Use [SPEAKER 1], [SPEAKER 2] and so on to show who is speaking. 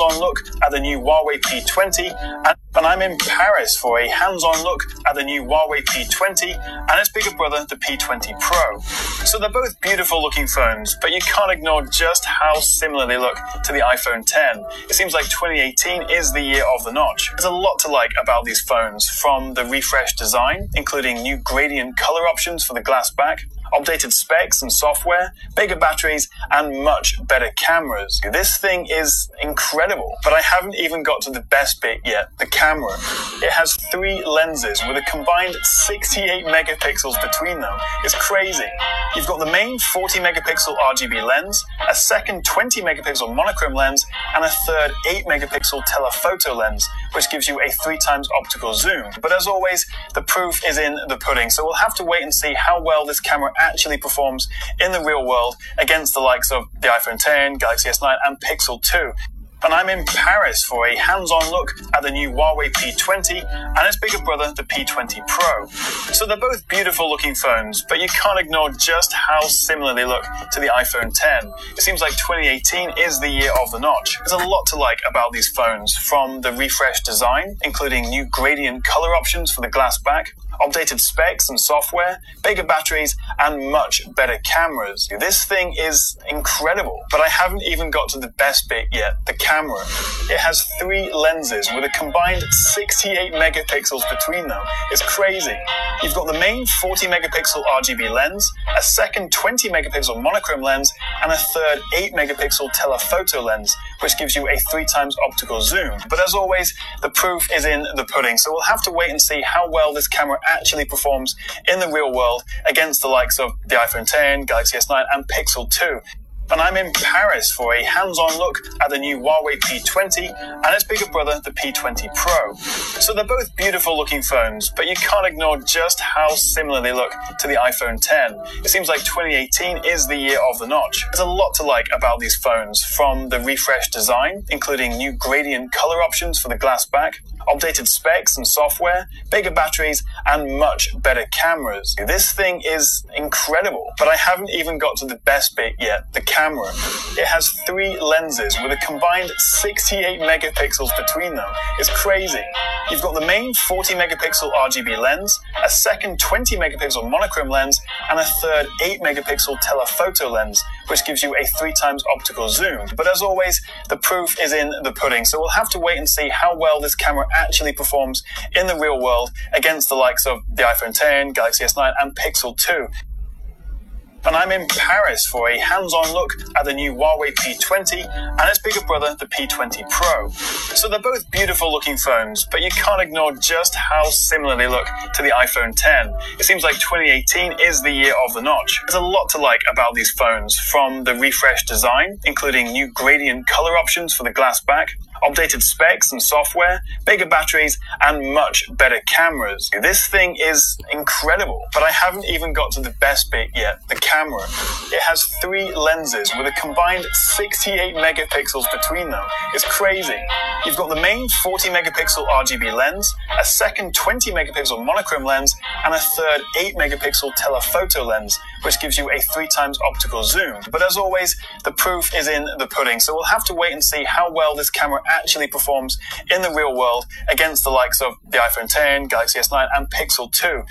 [SPEAKER 1] hands-on look at the new Huawei P20 and, and I'm in Paris for a hands-on look at the new Huawei P20 and its bigger brother, the P20 Pro. So they're both beautiful looking phones, but you can't ignore just how similar they look to the iPhone 10. It seems like 2018 is the year of the notch. There's a lot to like about these phones, from the refreshed design, including new gradient color options for the glass back, updated specs and software, bigger batteries, and much better cameras. This thing is incredible, but I haven't even got to the best bit yet, the camera. It has three lenses with a combined 68 megapixels between them. It's crazy. You've got the main 40 megapixel RGB lens, a second 20 megapixel monochrome lens, and a third 8 megapixel telephoto lens, which gives you a three times optical zoom. But as always, the proof is in the pudding, so we'll have to wait and see how well this camera actually performs in the real world against the likes of the iPhone 10, Galaxy S9, and Pixel 2 and I'm in Paris for a hands-on look at the new Huawei P20 and its bigger brother, the P20 Pro. So they're both beautiful looking phones, but you can't ignore just how similar they look to the iPhone 10. It seems like 2018 is the year of the notch. There's a lot to like about these phones, from the refreshed design, including new gradient color options for the glass back, updated specs and software, bigger batteries, and much better cameras. This thing is incredible, but I haven't even got to the best bit yet, the camera. It has three lenses with a combined 68 megapixels between them. It's crazy. You've got the main 40 megapixel RGB lens, a second 20 megapixel monochrome lens, and a third 8 megapixel telephoto lens, which gives you a three times optical zoom. But as always, the proof is in the pudding, so we'll have to wait and see how well this camera actually performs in the real world against the likes of the iPhone 10, Galaxy S9, and Pixel 2 and I'm in Paris for a hands-on look at the new Huawei P20 and its bigger brother, the P20 Pro. So they're both beautiful looking phones, but you can't ignore just how similar they look to the iPhone 10. It seems like 2018 is the year of the notch. There's a lot to like about these phones, from the refreshed design, including new gradient color options for the glass back, updated specs and software, bigger batteries, and much better cameras. This thing is incredible, but I haven't even got to the best bit yet, the camera. It has three lenses with a combined 68 megapixels between them. It's crazy. You've got the main 40 megapixel RGB lens, a second 20 megapixel monochrome lens, and a third 8 megapixel telephoto lens, which gives you a three times optical zoom. But as always, the proof is in the pudding, so we'll have to wait and see how well this camera actually performs in the real world against the likes of the iPhone 10, Galaxy S9, and Pixel 2 and I'm in Paris for a hands-on look at the new Huawei P20 and its bigger brother, the P20 Pro. So they're both beautiful looking phones, but you can't ignore just how similar they look to the iPhone 10. It seems like 2018 is the year of the notch. There's a lot to like about these phones, from the refreshed design, including new gradient color options for the glass back, updated specs and software, bigger batteries, and much better cameras. This thing is incredible, but I haven't even got to the best bit yet, the camera. It has three lenses with a combined 68 megapixels between them. It's crazy. You've got the main 40 megapixel RGB lens, a second 20 megapixel monochrome lens, and a third 8 megapixel telephoto lens, which gives you a three times optical zoom. But as always, the proof is in the pudding, so we'll have to wait and see how well this camera actually performs in the real world against the likes of the iPhone 10, Galaxy S9, and Pixel 2.